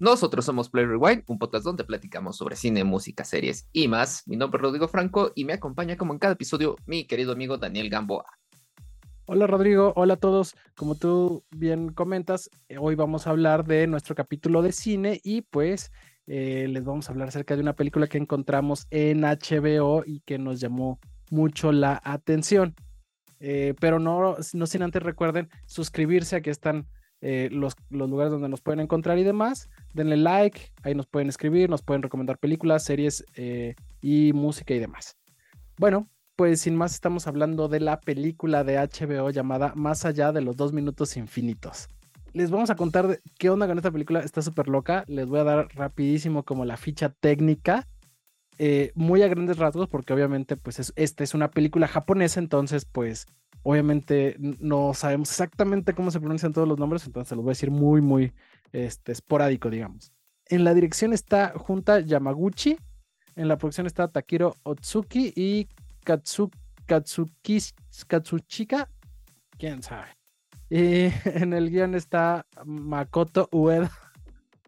Nosotros somos Play Rewind, un podcast donde platicamos sobre cine, música, series y más. Mi nombre es Rodrigo Franco y me acompaña como en cada episodio mi querido amigo Daniel Gamboa. Hola Rodrigo, hola a todos. Como tú bien comentas, eh, hoy vamos a hablar de nuestro capítulo de cine y pues eh, les vamos a hablar acerca de una película que encontramos en HBO y que nos llamó mucho la atención. Eh, pero no, no sin antes recuerden suscribirse, aquí están eh, los, los, lugares donde nos pueden encontrar y demás. Denle like, ahí nos pueden escribir, nos pueden recomendar películas, series eh, y música y demás. Bueno, pues sin más estamos hablando de la película de HBO llamada Más allá de los dos minutos infinitos. Les vamos a contar qué onda con esta película, está súper loca. Les voy a dar rapidísimo como la ficha técnica. Eh, muy a grandes rasgos, porque obviamente, pues es, esta es una película japonesa, entonces, pues Obviamente no sabemos exactamente cómo se pronuncian todos los nombres, entonces se los voy a decir muy, muy este, esporádico, digamos. En la dirección está Junta Yamaguchi, en la producción está Takiro Otsuki y Katsu, Katsuki, Katsuchika, quién sabe. Y en el guion está Makoto Ueda.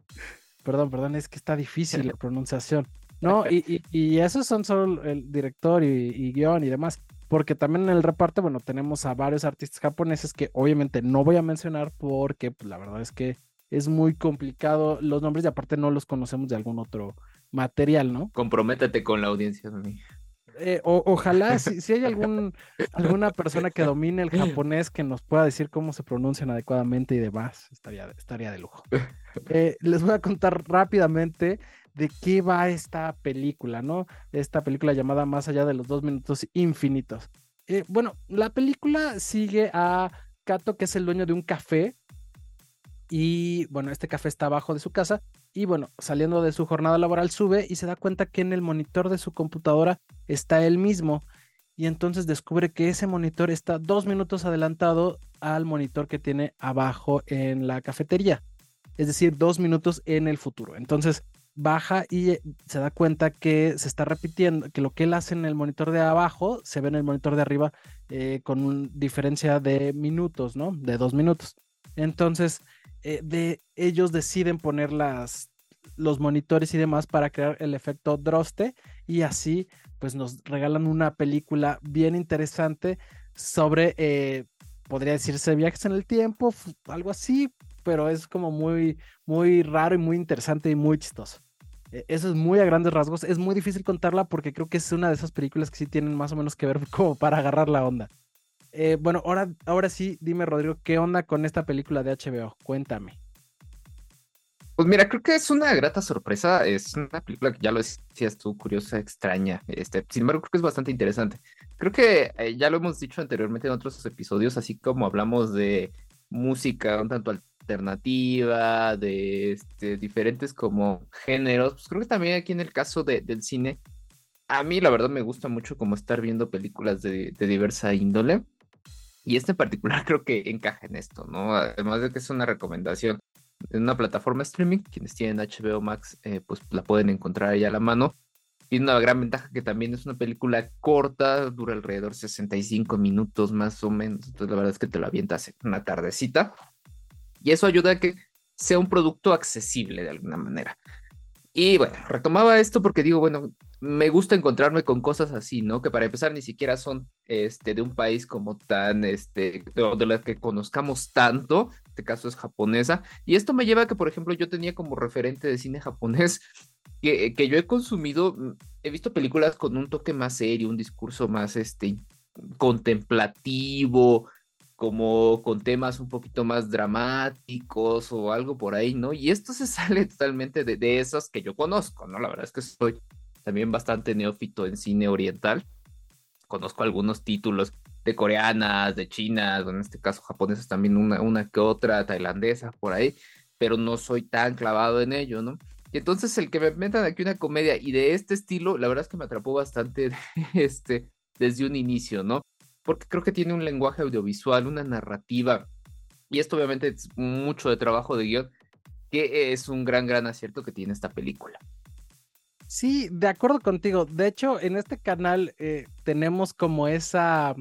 perdón, perdón, es que está difícil la pronunciación. No, y, y, esos son solo el director y, y guion y demás porque también en el reparto, bueno, tenemos a varios artistas japoneses que obviamente no voy a mencionar porque pues, la verdad es que es muy complicado los nombres y aparte no los conocemos de algún otro material, ¿no? Comprométete con la audiencia, eh, ojalá, si, hay algún, alguna persona que domine el japonés que nos pueda decir cómo se pronuncian adecuadamente y demás, estaría, estaría de lujo. Eh, les voy a contar rápidamente de qué va esta película, ¿no? Esta película llamada Más allá de los dos minutos infinitos. Eh, bueno, la película sigue a Kato, que es el dueño de un café. Y bueno, este café está abajo de su casa. Y bueno, saliendo de su jornada laboral, sube y se da cuenta que en el monitor de su computadora está él mismo. Y entonces descubre que ese monitor está dos minutos adelantado al monitor que tiene abajo en la cafetería. Es decir, dos minutos en el futuro. Entonces, baja y eh, se da cuenta que se está repitiendo, que lo que él hace en el monitor de abajo se ve en el monitor de arriba eh, con una diferencia de minutos, ¿no? De dos minutos. Entonces, eh, de ellos deciden poner los monitores y demás para crear el efecto Droste y así pues nos regalan una película bien interesante sobre, podría decirse, viajes en el tiempo, algo así, pero es como muy, muy raro y muy interesante y muy chistoso. E, eso es muy a grandes rasgos. Es muy difícil contarla porque creo que es una de esas películas que sí tienen más o menos que ver como para agarrar la onda. Eh, bueno, ahora, ahora sí, dime Rodrigo, ¿qué onda con esta película de HBO? Cuéntame. Pues mira, creo que es una grata sorpresa. Es una película que ya lo decías tú, curiosa, extraña. Este, sin embargo, creo que es bastante interesante. Creo que eh, ya lo hemos dicho anteriormente en otros episodios, así como hablamos de música un tanto alternativa, de este, diferentes como géneros, pues creo que también aquí en el caso de, del cine, a mí la verdad me gusta mucho como estar viendo películas de, diversa índole. Y este en particular creo que encaja en esto, ¿no? Además de que es una recomendación en una plataforma streaming, quienes tienen HBO Max, eh, pues la pueden encontrar ahí a la mano. Tiene una gran ventaja que también es una película corta, dura alrededor de 65 minutos más o menos. Entonces, la verdad es que te lo avientas en una tardecita. Y eso ayuda a que sea un producto accesible de alguna manera. Y bueno, retomaba esto porque digo, bueno, me gusta encontrarme con cosas así, ¿no? Que para empezar ni siquiera son este, de un país como tan, este, de, las que conozcamos tanto, en este caso es japonesa. Y esto me lleva a que, por ejemplo, yo tenía como referente de cine japonés que, que yo he consumido, mm, he visto películas con un toque más serio, un discurso más, este, contemplativo, como con temas un poquito más dramáticos o algo por ahí, ¿no? Y esto se sale totalmente de, de esos que yo conozco, ¿no? La verdad es que soy también bastante neófito en cine oriental. Conozco algunos títulos de coreanas, de chinas, en este caso japonesas también una, una que otra, tailandesa por ahí, pero no soy tan clavado en ello, ¿no? Y entonces el que me metan aquí una comedia y de este estilo, la verdad es que me atrapó bastante este, desde un inicio, ¿no? Porque creo que tiene un lenguaje audiovisual, una narrativa, y esto obviamente es mucho de trabajo de guion, que es un gran, gran acierto que tiene esta película. Sí, de acuerdo contigo. De hecho, en este canal eh, tenemos como esa,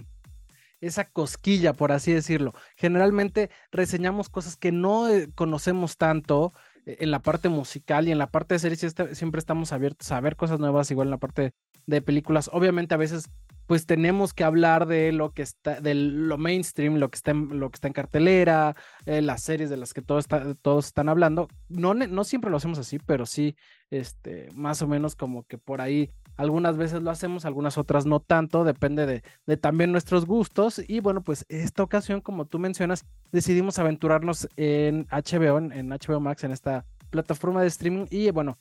esa cosquilla, por así decirlo. Generalmente reseñamos cosas que no eh, conocemos tanto, eh, en la parte musical y en la parte de series siempre estamos abiertos a ver cosas nuevas, igual en la parte de películas. Obviamente a veces pues tenemos que hablar de lo que está, de lo mainstream, lo que está en, lo que está en cartelera, eh, las series de las que todos, todos están hablando. No, no siempre lo hacemos así, pero sí, este, más o menos como que por ahí algunas veces lo hacemos, algunas otras no tanto, depende de, de también nuestros gustos. Y bueno, pues esta ocasión, como tú mencionas, decidimos aventurarnos en HBO, en HBO Max, en esta plataforma de streaming. Y bueno,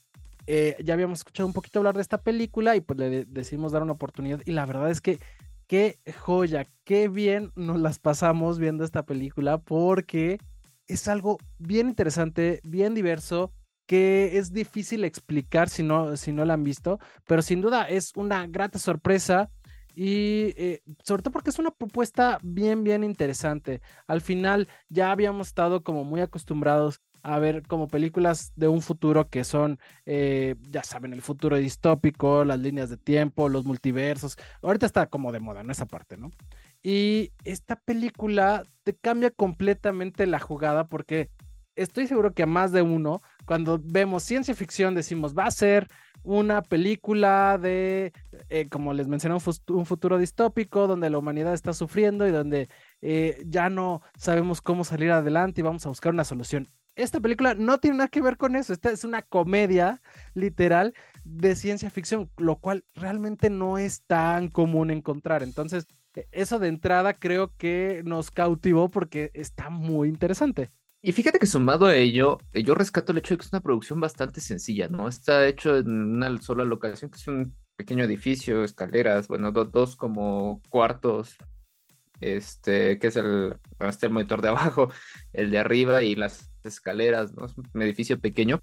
eh, ya habíamos escuchado un poquito hablar de esta película y pues le decidimos dar una oportunidad y la verdad es que qué joya, qué bien nos las pasamos viendo esta película porque es algo bien interesante, bien diverso, que es difícil explicar si no, si no la han visto, pero sin duda es una grata sorpresa y eh, sobre todo porque es una propuesta bien, bien interesante. Al final ya habíamos estado como muy acostumbrados a ver como películas de un futuro que son, eh, ya saben, el futuro distópico, las líneas de tiempo, los multiversos. Ahorita está como de moda, ¿no? Esa parte, ¿no? Y esta película te cambia completamente la jugada porque estoy seguro que a más de uno, cuando vemos ciencia ficción, decimos, va a ser una película de, eh, como les mencioné, un, futuro distópico donde la humanidad está sufriendo y donde eh, ya no sabemos cómo salir adelante y vamos a buscar una solución esta película no tiene nada que ver con eso. Esta es una comedia literal de ciencia ficción, lo cual realmente no es tan común encontrar. Entonces, e, eso de entrada creo que nos cautivó porque está muy interesante. Y fíjate que sumado a ello, eh, yo rescato el hecho de que es una producción bastante sencilla, ¿no? Está hecho en una sola locación, que es un pequeño edificio, escaleras, bueno, dos como cuartos, este, que es el, este el monitor de abajo, el de arriba y las escaleras, ¿no? Es un edificio pequeño.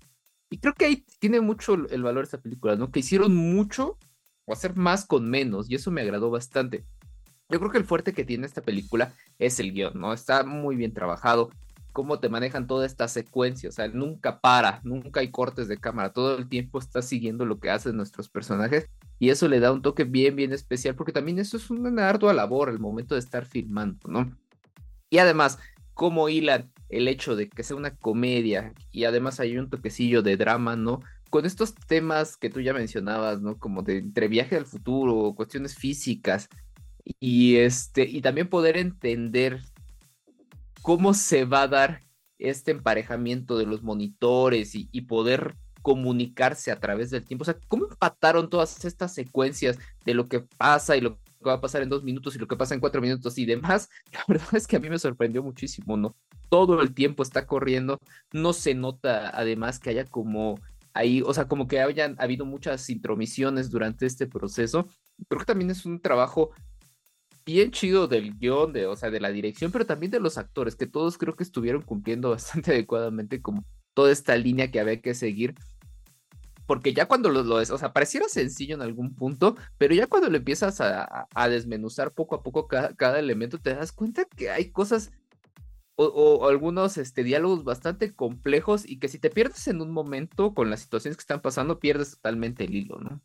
Y creo que ahí tiene mucho el valor esta película, ¿no? Que hicieron mucho o hacer más con menos, y eso me agradó bastante. Yo creo que el fuerte que tiene esta película es el guion, ¿no? Está muy bien trabajado, cómo te manejan toda esta secuencia, o sea, nunca para, nunca hay cortes de cámara, todo el tiempo está siguiendo lo que hacen nuestros personajes y eso le da un toque bien, bien especial, porque también eso es una ardua labor el momento de estar filmando, ¿no? Y además, cómo hilan el hecho de que sea una comedia y además hay un toquecillo de drama, ¿no? Con estos temas que tú ya mencionabas, ¿no? Como de entre viaje al futuro, cuestiones físicas y este y también poder entender cómo se va a dar este emparejamiento de los monitores y, poder comunicarse a través del tiempo. O sea, ¿cómo empataron todas estas secuencias de lo que pasa y lo que va a pasar en dos minutos y lo que pasa en cuatro minutos y demás? La verdad es que a mí me sorprendió muchísimo, ¿no? Todo el tiempo está corriendo, no se nota además que haya como ahí, o sea, como que hayan habido muchas intromisiones durante este proceso. Creo que también es un trabajo bien chido del guion, de, o sea, de la dirección, pero también de los actores, que todos creo que estuvieron cumpliendo bastante adecuadamente como toda esta línea que había que seguir. Porque ya cuando lo, es, o sea, pareciera sencillo en algún punto, pero ya cuando lo empiezas a, desmenuzar poco a poco cada, elemento, te das cuenta que hay cosas o, algunos este, diálogos bastante complejos y que si te pierdes en un momento con las situaciones que están pasando, pierdes totalmente el hilo, ¿no?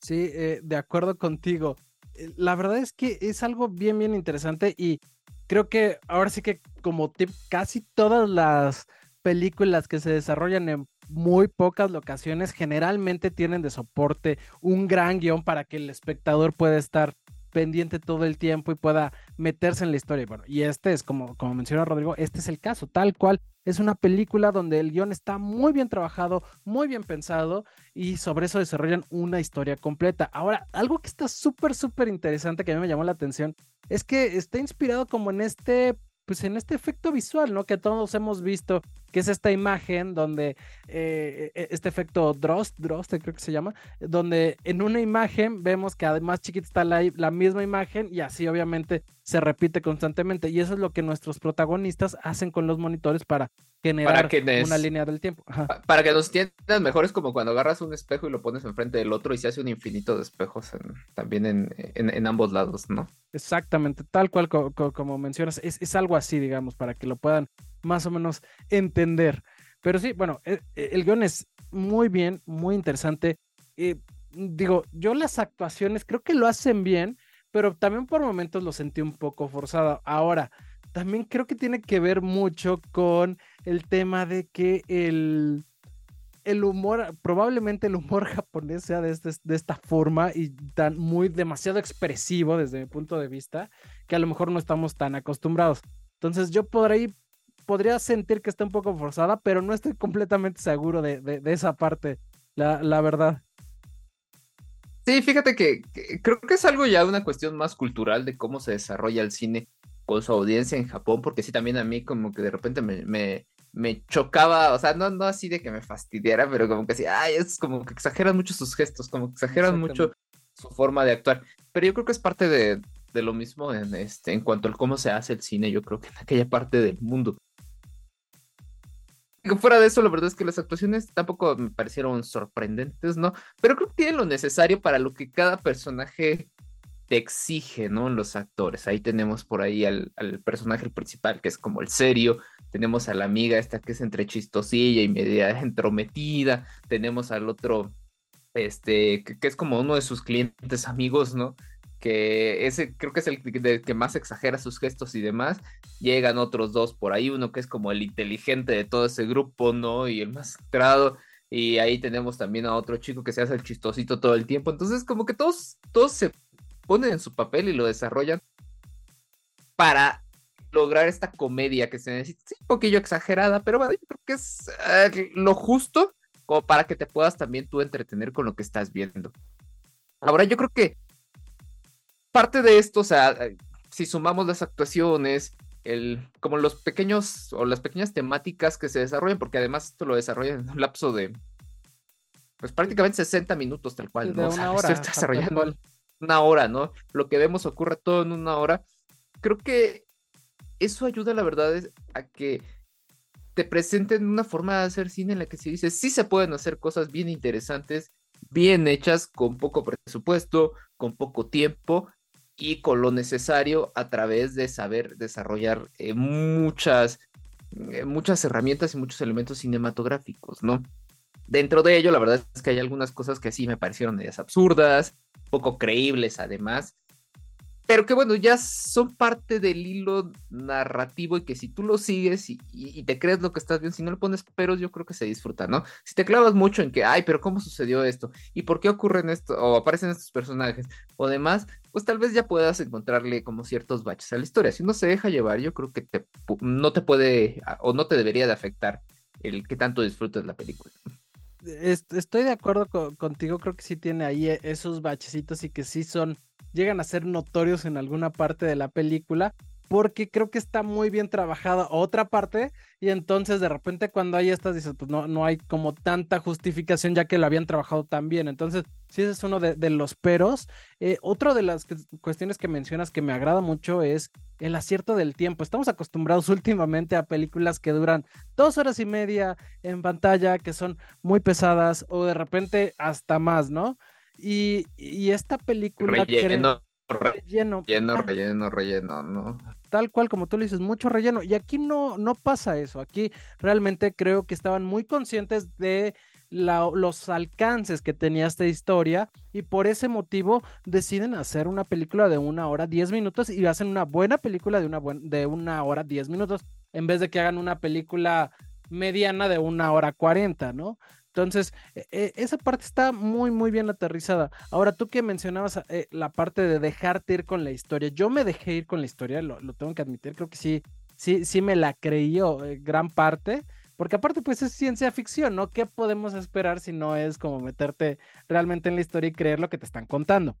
Sí, eh, de acuerdo contigo. Eh, la verdad es que es algo bien, bien interesante y creo que ahora sí que como casi todas las películas que se desarrollan en muy pocas locaciones generalmente tienen de soporte un gran guion para que el espectador pueda estar pendiente todo el tiempo y pueda meterse en la historia. Bueno, y este es, como, como menciona Rodrigo, este es el caso, tal cual. Es una película donde el guion está muy bien trabajado, muy bien pensado y sobre eso desarrollan una historia completa. Ahora, algo que está súper, súper interesante que a mí me llamó la atención es que está inspirado como en este pues en este efecto visual, ¿no? Que todos hemos visto, que es esta imagen donde, eh, e, este efecto Drost, Drost creo que se llama, donde en una imagen vemos que además chiquita está la, la misma imagen y así obviamente se repite constantemente. Y eso es lo que nuestros protagonistas hacen con los monitores para generar una línea del tiempo. Para que nos entiendan mejor, es como cuando agarras un espejo y lo pones enfrente del otro y se hace un infinito de espejos también en, ambos lados, ¿no? Exactamente, tal cual como mencionas, es, algo así, digamos, para que lo puedan más o menos entender. Pero sí, bueno, el, e, el guion es muy bien, muy interesante. Eh, digo, yo las actuaciones creo que lo hacen bien, pero también por momentos lo sentí un poco forzado. Ahora, también creo que tiene que ver mucho con el tema de que el, el humor, probablemente el humor japonés sea de, este, de esta forma y tan muy demasiado expresivo desde mi punto de vista, que a lo mejor no estamos tan acostumbrados. Entonces yo por podría sentir que está un poco forzada, pero no estoy completamente seguro de, de, esa parte, la, la, verdad. Sí, fíjate que, creo que es algo ya una cuestión más cultural de cómo se desarrolla el cine con su audiencia en Japón, porque sí, también a mí como que de repente me, me chocaba, o sea, no, no así de que me fastidiara, pero como que así, ay, es como que exageran mucho sus gestos, como que exageran mucho su forma de actuar. Pero yo creo que es parte de, de lo mismo en, este, en cuanto a cómo se hace el cine, yo creo que en aquella parte del mundo. Fuera de eso, la verdad es que las actuaciones tampoco me parecieron sorprendentes, ¿no? Pero creo que tienen lo necesario para lo que cada personaje te exige, ¿no? Los actores. Ahí tenemos por ahí al, personaje principal, que es como el serio. Tenemos a la amiga esta que es entre chistosilla y media entrometida. Tenemos al otro, este, que es como uno de sus clientes amigos, ¿no? que ese creo que es el que más exagera sus gestos y demás. Llegan otros dos por ahí, uno que es como el inteligente de todo ese grupo, ¿no? Y el más centrado. Y ahí tenemos también a otro chico que se hace el chistosito todo el tiempo. Entonces, como que todos, todos se ponen en su papel y lo desarrollan para lograr esta comedia que se necesita. Sí, un poquillo exagerada, pero bueno, yo creo que es eh, lo justo como para que te puedas también tú entretener con lo que estás viendo. Ahora, yo creo que parte de esto, o sea, eh, si sumamos las actuaciones, el, como los pequeños o las pequeñas temáticas que se desarrollan, porque además esto lo desarrollan en un lapso de, pues prácticamente 60 minutos tal cual, ¿no? una hora. está desarrollando una hora, ¿no? Lo que vemos ocurre todo en una hora. Creo que eso ayuda, la verdad, a que te presenten una forma de hacer cine en la que se dice, sí se pueden hacer cosas bien interesantes, bien hechas, con poco presupuesto, con poco tiempo, y con lo necesario a través de saber desarrollar eh, muchas, eh, muchas herramientas y muchos elementos cinematográficos, ¿no? Dentro de ello, la verdad es que hay algunas cosas que sí me parecieron medias absurdas, poco creíbles además, pero que bueno, ya son parte del hilo narrativo y que si tú lo sigues y, te crees lo que estás viendo, si no le pones peros, yo creo que se disfruta, ¿no? Si te clavas mucho en que, ay, pero ¿cómo sucedió esto? ¿Y por qué ocurren esto? O aparecen estos personajes o demás, pues tal vez ya puedas encontrarle como ciertos baches a la historia. Si uno se deja llevar, yo creo que te, no te puede o no te debería de afectar el que tanto disfrutes la película. Estoy de acuerdo contigo, creo que sí tiene ahí e, esos bachecitos y que sí son llegan a ser notorios en alguna parte de la película, porque creo que está muy bien trabajada otra parte y entonces de repente cuando hay estas dices, pues no, no hay como tanta justificación ya que lo habían trabajado tan bien. Entonces, sí, ese es uno de, los peros. Eh, otro de las cuestiones que mencionas que me agrada mucho es el acierto del tiempo. Estamos acostumbrados últimamente a películas que duran dos horas y media en pantalla, que son muy pesadas o de repente hasta más, ¿no? Y, esta película... relleno, relleno, relleno, relleno, ¿no? Tal cual como tú le dices, mucho relleno. Y aquí no, no pasa eso. Aquí realmente creo que estaban muy conscientes de los alcances que tenía esta historia y por ese motivo deciden hacer una película de una hora diez minutos y hacen una buena película de una, de una hora diez minutos en vez de que hagan una película mediana de una hora cuarenta, ¿no? Entonces, e, e, esa parte está muy, muy bien aterrizada. Ahora, tú que mencionabas eh, la parte de dejarte ir con la historia, yo me dejé ir con la historia, lo, tengo que admitir, creo que sí, sí, sí me la creí eh, gran parte, porque aparte, pues es ciencia ficción, ¿no? ¿Qué podemos esperar si no es como meterte realmente en la historia y creer lo que te están contando?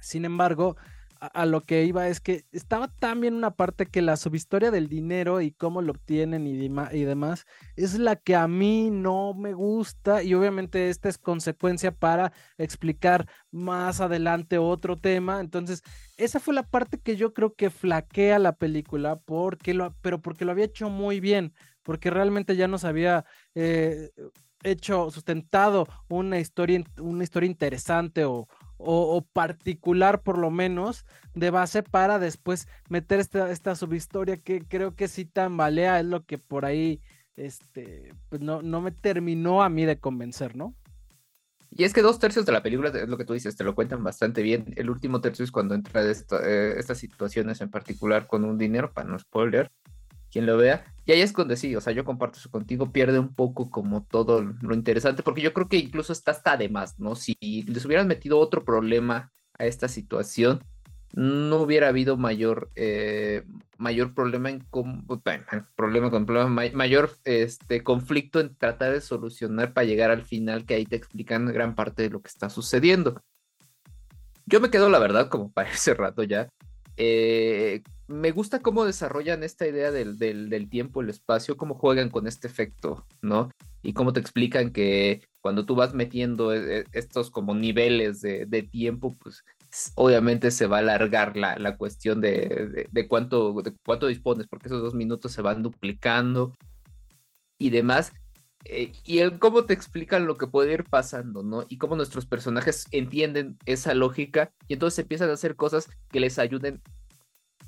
Sin embargo, a, lo que iba es que estaba también una parte que la subhistoria del dinero y cómo lo obtienen y, demás es la que a mí no me gusta y obviamente esta es consecuencia para explicar más adelante otro tema. Entonces, esa fue la parte que yo creo que flaquea la película porque lo, pero porque lo había hecho muy bien, porque realmente ya nos había eh, hecho, sustentado una historia, una historia interesante o, o, particular por lo menos de base para después meter esta, esta subhistoria que creo que sí tambalea, es lo que por ahí este, pues no, no me terminó a mí de convencer, ¿no? Y es que dos tercios de la película, es lo que tú dices, te lo cuentan bastante bien. El último tercio es cuando entra eh, estas situaciones en particular con un dinero, para no spoiler. Quien lo vea. Y ahí es donde sí, o sea, yo comparto eso contigo, pierde un poco como todo lo interesante, porque yo creo que incluso está hasta de más, ¿no? Si les hubieran metido otro problema a esta situación, no hubiera habido mayor, eh, mayor problema en problema con mayor este, conflicto en tratar de solucionar para llegar al final, que ahí te explican gran parte de lo que está sucediendo. Yo me quedo, la verdad, como para ese rato ya. Eh, me gusta cómo desarrollan esta idea del, del, tiempo, el espacio, cómo juegan con este efecto, ¿no? Y cómo te explican que cuando tú vas metiendo eh, estos como niveles de, de tiempo, pues obviamente se va a alargar la, la cuestión de, de, cuánto, de cuánto dispones, porque esos dos minutos se van duplicando y demás. Eh, y el cómo te explican lo que puede ir pasando, ¿no? Y cómo nuestros personajes entienden esa lógica y entonces empiezan a hacer cosas que les ayuden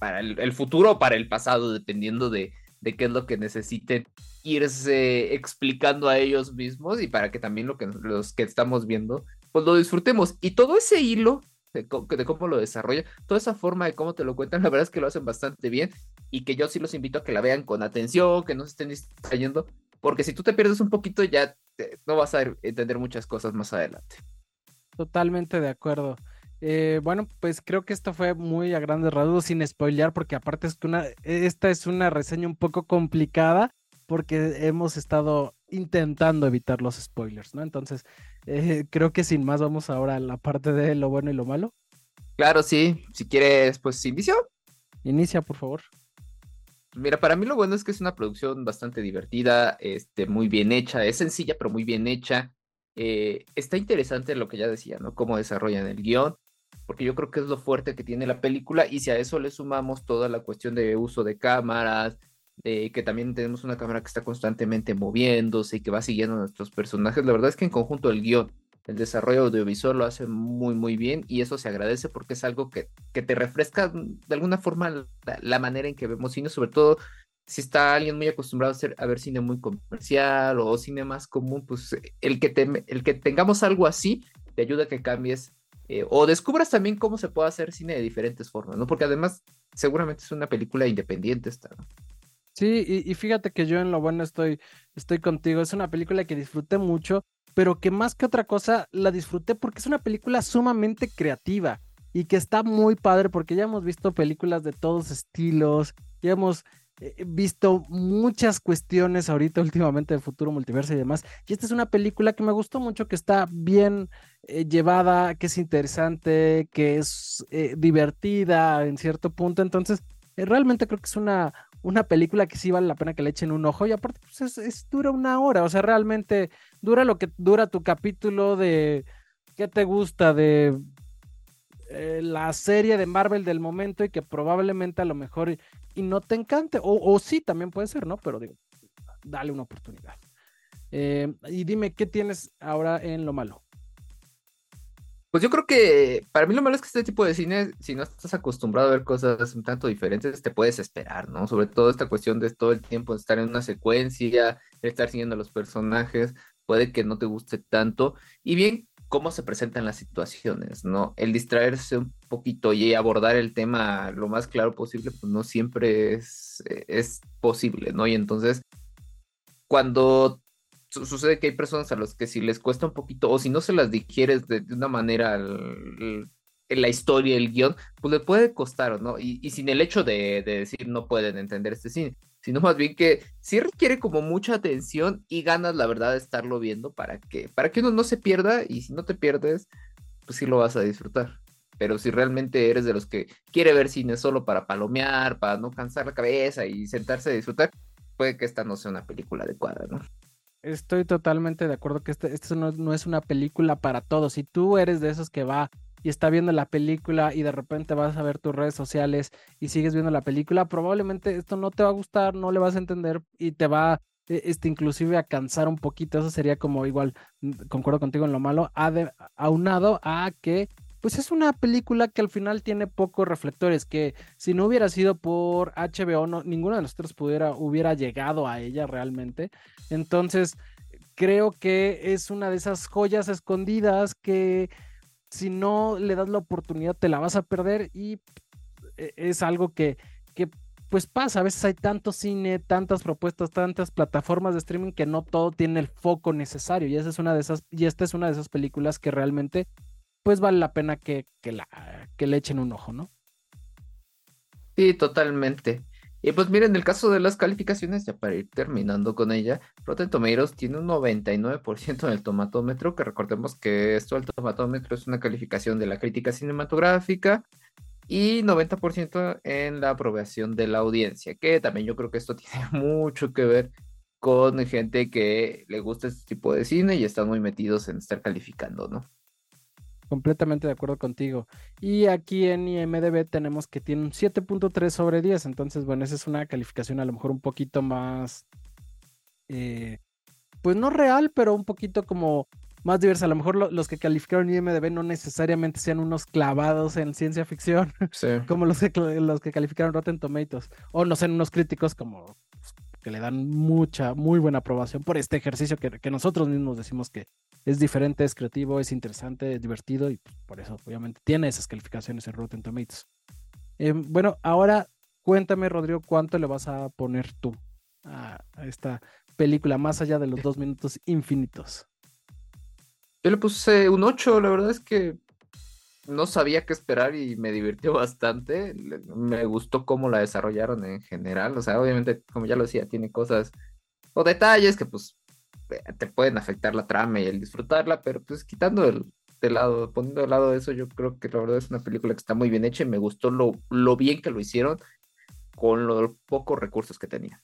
para el, futuro o para el pasado, dependiendo de, de, qué es lo que necesiten irse explicando a ellos mismos y para que también lo que, los que estamos viendo, pues lo disfrutemos. Y todo ese hilo de, cómo lo desarrolla, toda esa forma de cómo te lo cuentan, la verdad es que lo hacen bastante bien y que yo sí los invito a que la vean con atención, que no se estén distrayendo, porque si tú te pierdes un poquito ya no vas a entender muchas cosas más adelante. Totalmente de acuerdo. Eh, bueno, pues creo que esto fue muy a grandes rasgos sin spoilear, porque aparte es que una, esta es una reseña un poco complicada, porque hemos estado intentando evitar los spoilers, ¿no? Entonces, eh, creo que sin más vamos ahora a la parte de lo bueno y lo malo. Claro, sí. Si quieres, pues inicio. Inicia, por favor. Mira, para mí lo bueno es que es una producción bastante divertida, este, muy bien hecha, es sencilla pero muy bien hecha. Eh, está interesante lo que ya decía, ¿no? Cómo desarrollan el guion, porque yo creo que es lo fuerte que tiene la película y si a eso le sumamos toda la cuestión de uso de cámaras, de que también tenemos una cámara que está constantemente moviéndose y que va siguiendo a nuestros personajes, la verdad es que en conjunto el guion el desarrollo audiovisual lo hace muy, muy bien y eso se agradece porque es algo que, que te refresca de alguna forma la, manera en que vemos cine, sobre todo si está alguien muy acostumbrado a, a ver cine muy comercial o cine más común, pues el que, te, el que tengamos algo así te ayuda a que cambies eh, o descubras también cómo se puede hacer cine de diferentes formas, ¿no? Porque además seguramente es una película independiente esta, ¿no? Sí, y, fíjate que yo en lo bueno estoy, estoy contigo. Es una película que disfruté mucho pero que más que otra cosa la disfruté porque es una película sumamente creativa y que está muy padre porque ya hemos visto películas de todos estilos, ya hemos eh, visto muchas cuestiones ahorita últimamente de futuro multiverso y demás. Y esta es una película que me gustó mucho, que está bien eh, llevada, que es interesante, que es eh, divertida en cierto punto. Entonces, realmente creo que es una, una película que sí vale la pena que le echen un ojo y aparte pues es, dura una hora, o sea, realmente dura lo que dura tu capítulo de ¿qué te gusta? de eh, la serie de Marvel del momento y que probablemente a lo mejor y, no te encante, o, sí, también puede ser, ¿no? Pero digo, dale una oportunidad. Eh, y dime, ¿qué tienes ahora en lo malo? Pues yo creo que para mí lo malo es que este tipo de cine, si no estás acostumbrado a ver cosas un tanto diferentes, te puedes esperar, ¿no? Sobre todo esta cuestión de todo el tiempo estar en una secuencia, estar siguiendo a los personajes, puede que no te guste tanto. Y bien, cómo se presentan las situaciones, ¿no? El distraerse un poquito y abordar el tema lo más claro posible, pues no siempre es, es posible, ¿no? Y entonces, cuando sucede que hay personas a las que si les cuesta un poquito o si no se las digieres de, una manera en la historia, el guion, pues le puede costar, ¿no? Y, sin el hecho de, decir no pueden entender este cine, sino más bien que sí requiere como mucha atención y ganas, la verdad, de estarlo viendo para que, para que uno no se pierda y si no te pierdes, pues sí lo vas a disfrutar. Pero si realmente eres de los que quiere ver cine solo para palomear, para no cansar la cabeza y sentarse a disfrutar, puede que esta no sea una película adecuada, ¿no? Estoy totalmente de acuerdo que este, esto no, es una película para todos. Si tú eres de esos que va y está viendo la película y de repente vas a ver tus redes sociales y sigues viendo la película, probablemente esto no te va a gustar, no le vas a entender y te va e, este, inclusive a cansar un poquito. Eso sería como igual, mm, concuerdo contigo en lo malo, aunado a que pues es una película que al final tiene pocos reflectores, que si no hubiera sido por HBO, no, ninguno de nosotros pudiera, hubiera llegado a ella realmente. Entonces, creo que es una de esas joyas escondidas que si no le das la oportunidad te la vas a perder y e, es algo que, que pues pasa, a veces hay tanto cine, tantas propuestas, tantas plataformas de streaming que no todo tiene el foco necesario. Y esa es una de esas, y esta es una de esas películas que realmente, pues vale la pena que, que, le echen un ojo, ¿no? Sí, totalmente. Y pues miren, en el caso de las calificaciones, ya para ir terminando con ella, Rotten Tomatoes tiene un 99% en el tomatómetro, que recordemos que esto el tomatómetro es una calificación de la crítica cinematográfica y 90% en la aprobación de la audiencia, que también yo creo que esto tiene mucho que ver con gente que le gusta este tipo de cine y están muy metidos en estar calificando, ¿no? Completamente de acuerdo contigo. Y aquí en IMDB tenemos que tiene un 7.3 sobre 10. Entonces, bueno, esa es una calificación a lo mejor un poquito más, eh, pues no real, pero un poquito como más diversa. A lo mejor los que calificaron IMDB no necesariamente sean unos clavados en ciencia ficción, como los que, los que calificaron Rotten Tomatoes. O no sean unos críticos como que le dan mucha, muy buena aprobación por este ejercicio que nosotros mismos decimos que es diferente, es creativo, es interesante, es divertido y pues, por eso obviamente tiene esas calificaciones en Rotten Tomatoes. Em, bueno, ahora cuéntame, Rodrigo, ¿cuánto le vas a poner tú a, esta película más allá de los dos minutos infinitos? Yo le puse un 8, la verdad es que no sabía qué esperar y me divirtió bastante. Me gustó cómo la desarrollaron en general. O sea, obviamente, como ya lo decía, tiene cosas o detalles que pues te pueden afectar la trama y el disfrutarla, pero pues quitando el de lado, poniendo de lado eso, yo creo que la verdad es una película que está muy bien hecha y me gustó lo, lo bien que lo hicieron con los pocos recursos que tenía.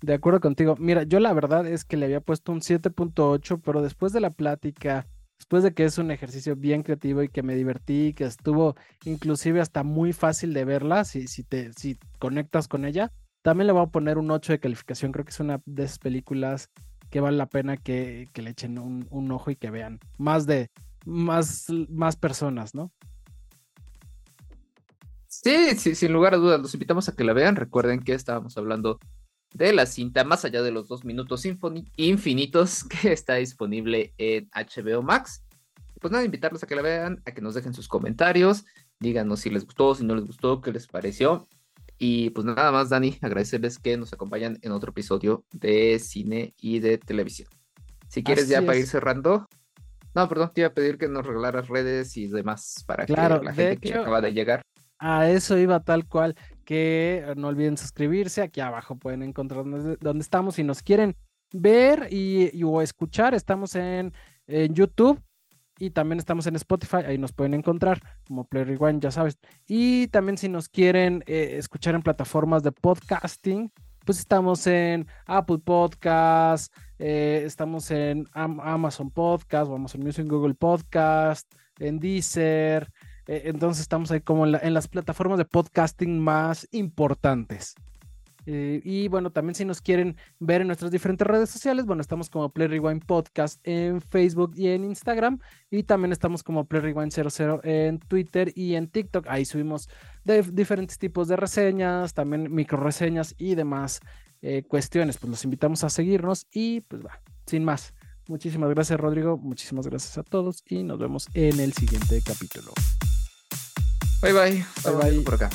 De acuerdo contigo. Mira, yo la verdad es que le había puesto un 7.8, pero después de la plática, después de que es un ejercicio bien creativo y que me divertí, que estuvo inclusive hasta muy fácil de verla, si, si, te, si conectas con ella, también le voy a poner un 8 de calificación. Creo que es una de esas películas que vale la pena que, le echen un, ojo y que vean más de más, más personas, ¿no? Sí, sí, sin lugar a dudas, los invitamos a que la vean. Recuerden que estábamos hablando de la cinta más allá de los dos minutos infinitos que está disponible en HBO Max. Pues nada, invitarlos a que la vean, a que nos dejen sus comentarios, díganos si les gustó, si no les gustó, qué les pareció. Y pues nada más, Dani, agradecerles que nos acompañan en otro episodio de cine y de televisión. Si quieres ya para ir cerrando. No, perdón, te iba a pedir que nos regalaras redes y demás para que la gente que acaba de llegar. A eso iba tal cual, que no olviden suscribirse, aquí abajo pueden encontrar donde, estamos. Si nos quieren ver y, o escuchar, estamos en, en YouTube y también estamos en Spotify, ahí nos pueden encontrar como Play Rewind, ya sabes. Y también si nos quieren eh, escuchar en plataformas de podcasting, pues estamos en Apple Podcast, eh, estamos en Amazon Podcast, o Amazon Music, Google Podcast, en Deezer. Eh, entonces estamos ahí como en las plataformas de podcasting más importantes. Eh, y bueno, también si nos quieren ver en nuestras diferentes redes sociales, bueno, estamos como Play Podcast en Facebook y en Instagram. Y también estamos como Play Rewind 00 en Twitter y en TikTok. Ahí subimos de diferentes tipos de reseñas, también micro reseñas y demás eh, cuestiones. Pues los invitamos a seguirnos y pues va, sin más. Muchísimas gracias, Rodrigo. Muchísimas gracias a todos y nos vemos en el siguiente capítulo. Bye bye. Bye bye. Por acá.